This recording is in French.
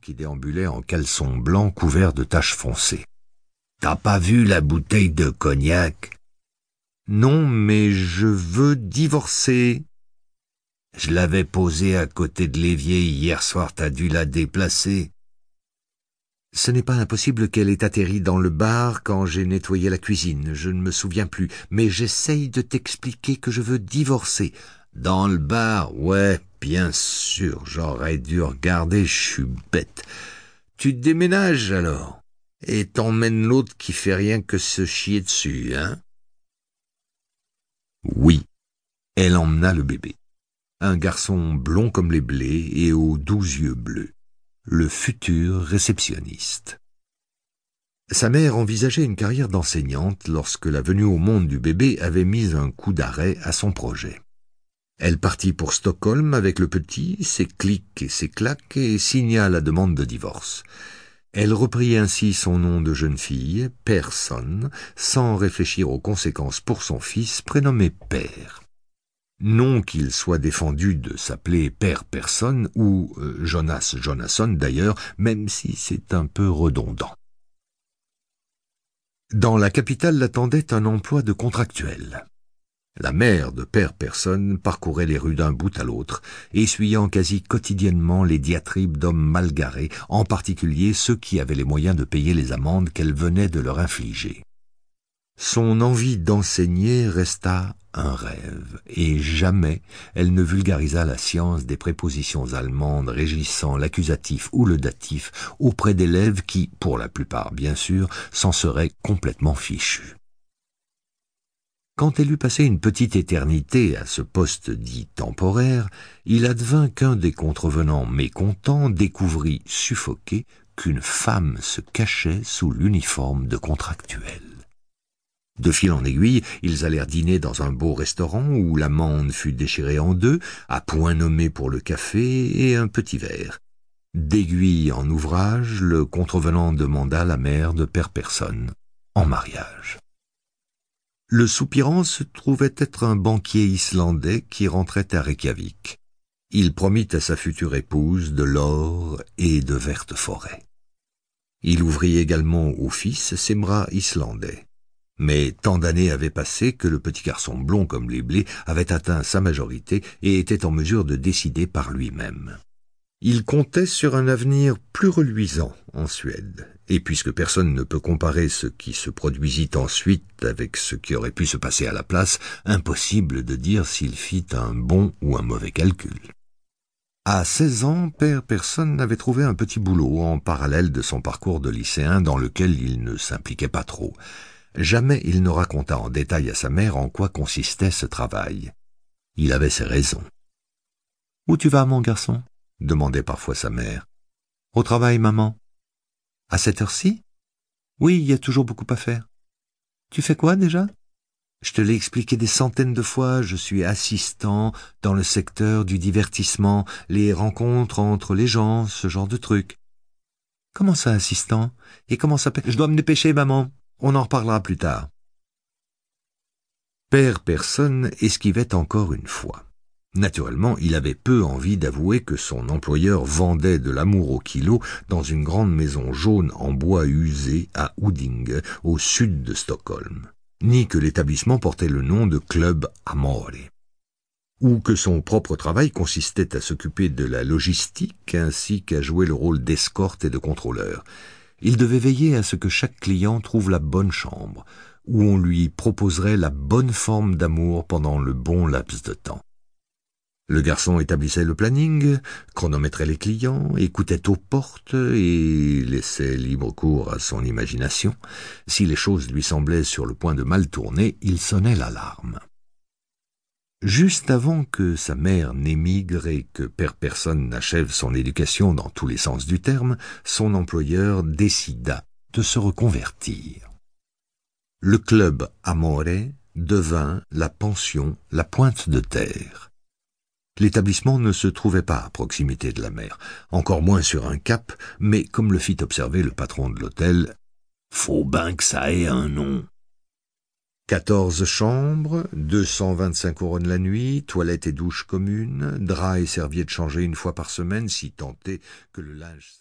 qui déambulait en caleçon blanc couvert de taches foncées. T'as pas vu la bouteille de cognac? Non, mais je veux divorcer. Je l'avais posée à côté de l'évier hier soir, t'as dû la déplacer. Ce n'est pas impossible qu'elle ait atterri dans le bar quand j'ai nettoyé la cuisine, je ne me souviens plus, mais j'essaye de t'expliquer que je veux divorcer. Dans le bar, ouais, bien sûr, j'aurais dû regarder, je suis bête. Tu déménages alors, et t'emmènes l'autre qui fait rien que se chier dessus, hein? Oui, elle emmena le bébé. Un garçon blond comme les blés et aux doux yeux bleus le futur réceptionniste. Sa mère envisageait une carrière d'enseignante lorsque la venue au monde du bébé avait mis un coup d'arrêt à son projet. Elle partit pour Stockholm avec le petit, ses clics et ses claques, et signa la demande de divorce. Elle reprit ainsi son nom de jeune fille, Personne, sans réfléchir aux conséquences pour son fils prénommé Père. Non qu'il soit défendu de s'appeler Père Personne ou euh, Jonas Jonasson d'ailleurs, même si c'est un peu redondant. Dans la capitale l'attendait un emploi de contractuel. La mère de Père Personne parcourait les rues d'un bout à l'autre, essuyant quasi quotidiennement les diatribes d'hommes mal garés, en particulier ceux qui avaient les moyens de payer les amendes qu'elle venait de leur infliger. Son envie d'enseigner resta un rêve, et jamais elle ne vulgarisa la science des prépositions allemandes régissant l'accusatif ou le datif auprès d'élèves qui, pour la plupart bien sûr, s'en seraient complètement fichus. Quand elle eut passé une petite éternité à ce poste dit temporaire, il advint qu'un des contrevenants mécontents découvrit, suffoqué, qu'une femme se cachait sous l'uniforme de contractuel. De fil en aiguille, ils allèrent dîner dans un beau restaurant où l'amande fut déchirée en deux, à point nommé pour le café et un petit verre. D'aiguille en ouvrage, le contrevenant demanda la mère de Père Personne en mariage. Le soupirant se trouvait être un banquier islandais qui rentrait à Reykjavik. Il promit à sa future épouse de l'or et de vertes forêts. Il ouvrit également au fils ses bras islandais. Mais tant d'années avaient passé que le petit garçon blond comme les blés avait atteint sa majorité et était en mesure de décider par lui-même. Il comptait sur un avenir plus reluisant en Suède, et puisque personne ne peut comparer ce qui se produisit ensuite avec ce qui aurait pu se passer à la place, impossible de dire s'il fit un bon ou un mauvais calcul. À seize ans, Père Personne avait trouvé un petit boulot en parallèle de son parcours de lycéen dans lequel il ne s'impliquait pas trop. Jamais il ne raconta en détail à sa mère en quoi consistait ce travail. Il avait ses raisons. Où tu vas, mon garçon? Demandait parfois sa mère. Au travail, maman? À cette heure-ci? Oui, il y a toujours beaucoup à faire. Tu fais quoi déjà? Je te l'ai expliqué des centaines de fois, je suis assistant dans le secteur du divertissement, les rencontres entre les gens, ce genre de trucs. Comment ça, assistant? Et comment ça Je dois me dépêcher, maman. On en reparlera plus tard. Père Personne esquivait encore une fois. Naturellement, il avait peu envie d'avouer que son employeur vendait de l'amour au kilo dans une grande maison jaune en bois usé à Huddinge, au sud de Stockholm, ni que l'établissement portait le nom de Club Amore, ou que son propre travail consistait à s'occuper de la logistique ainsi qu'à jouer le rôle d'escorte et de contrôleur. Il devait veiller à ce que chaque client trouve la bonne chambre, où on lui proposerait la bonne forme d'amour pendant le bon laps de temps. Le garçon établissait le planning, chronométrait les clients, écoutait aux portes et laissait libre cours à son imagination. Si les choses lui semblaient sur le point de mal tourner, il sonnait l'alarme. Juste avant que sa mère n'émigre et que Père Personne n'achève son éducation dans tous les sens du terme, son employeur décida de se reconvertir. Le club Amore devint la pension La Pointe de Terre. L'établissement ne se trouvait pas à proximité de la mer, encore moins sur un cap, mais comme le fit observer le patron de l'hôtel, faut bien que ça ait un nom. Quatorze chambres, deux cent vingt-cinq couronnes la nuit, toilettes et douches communes, draps et serviettes changés une fois par semaine, si est que le linge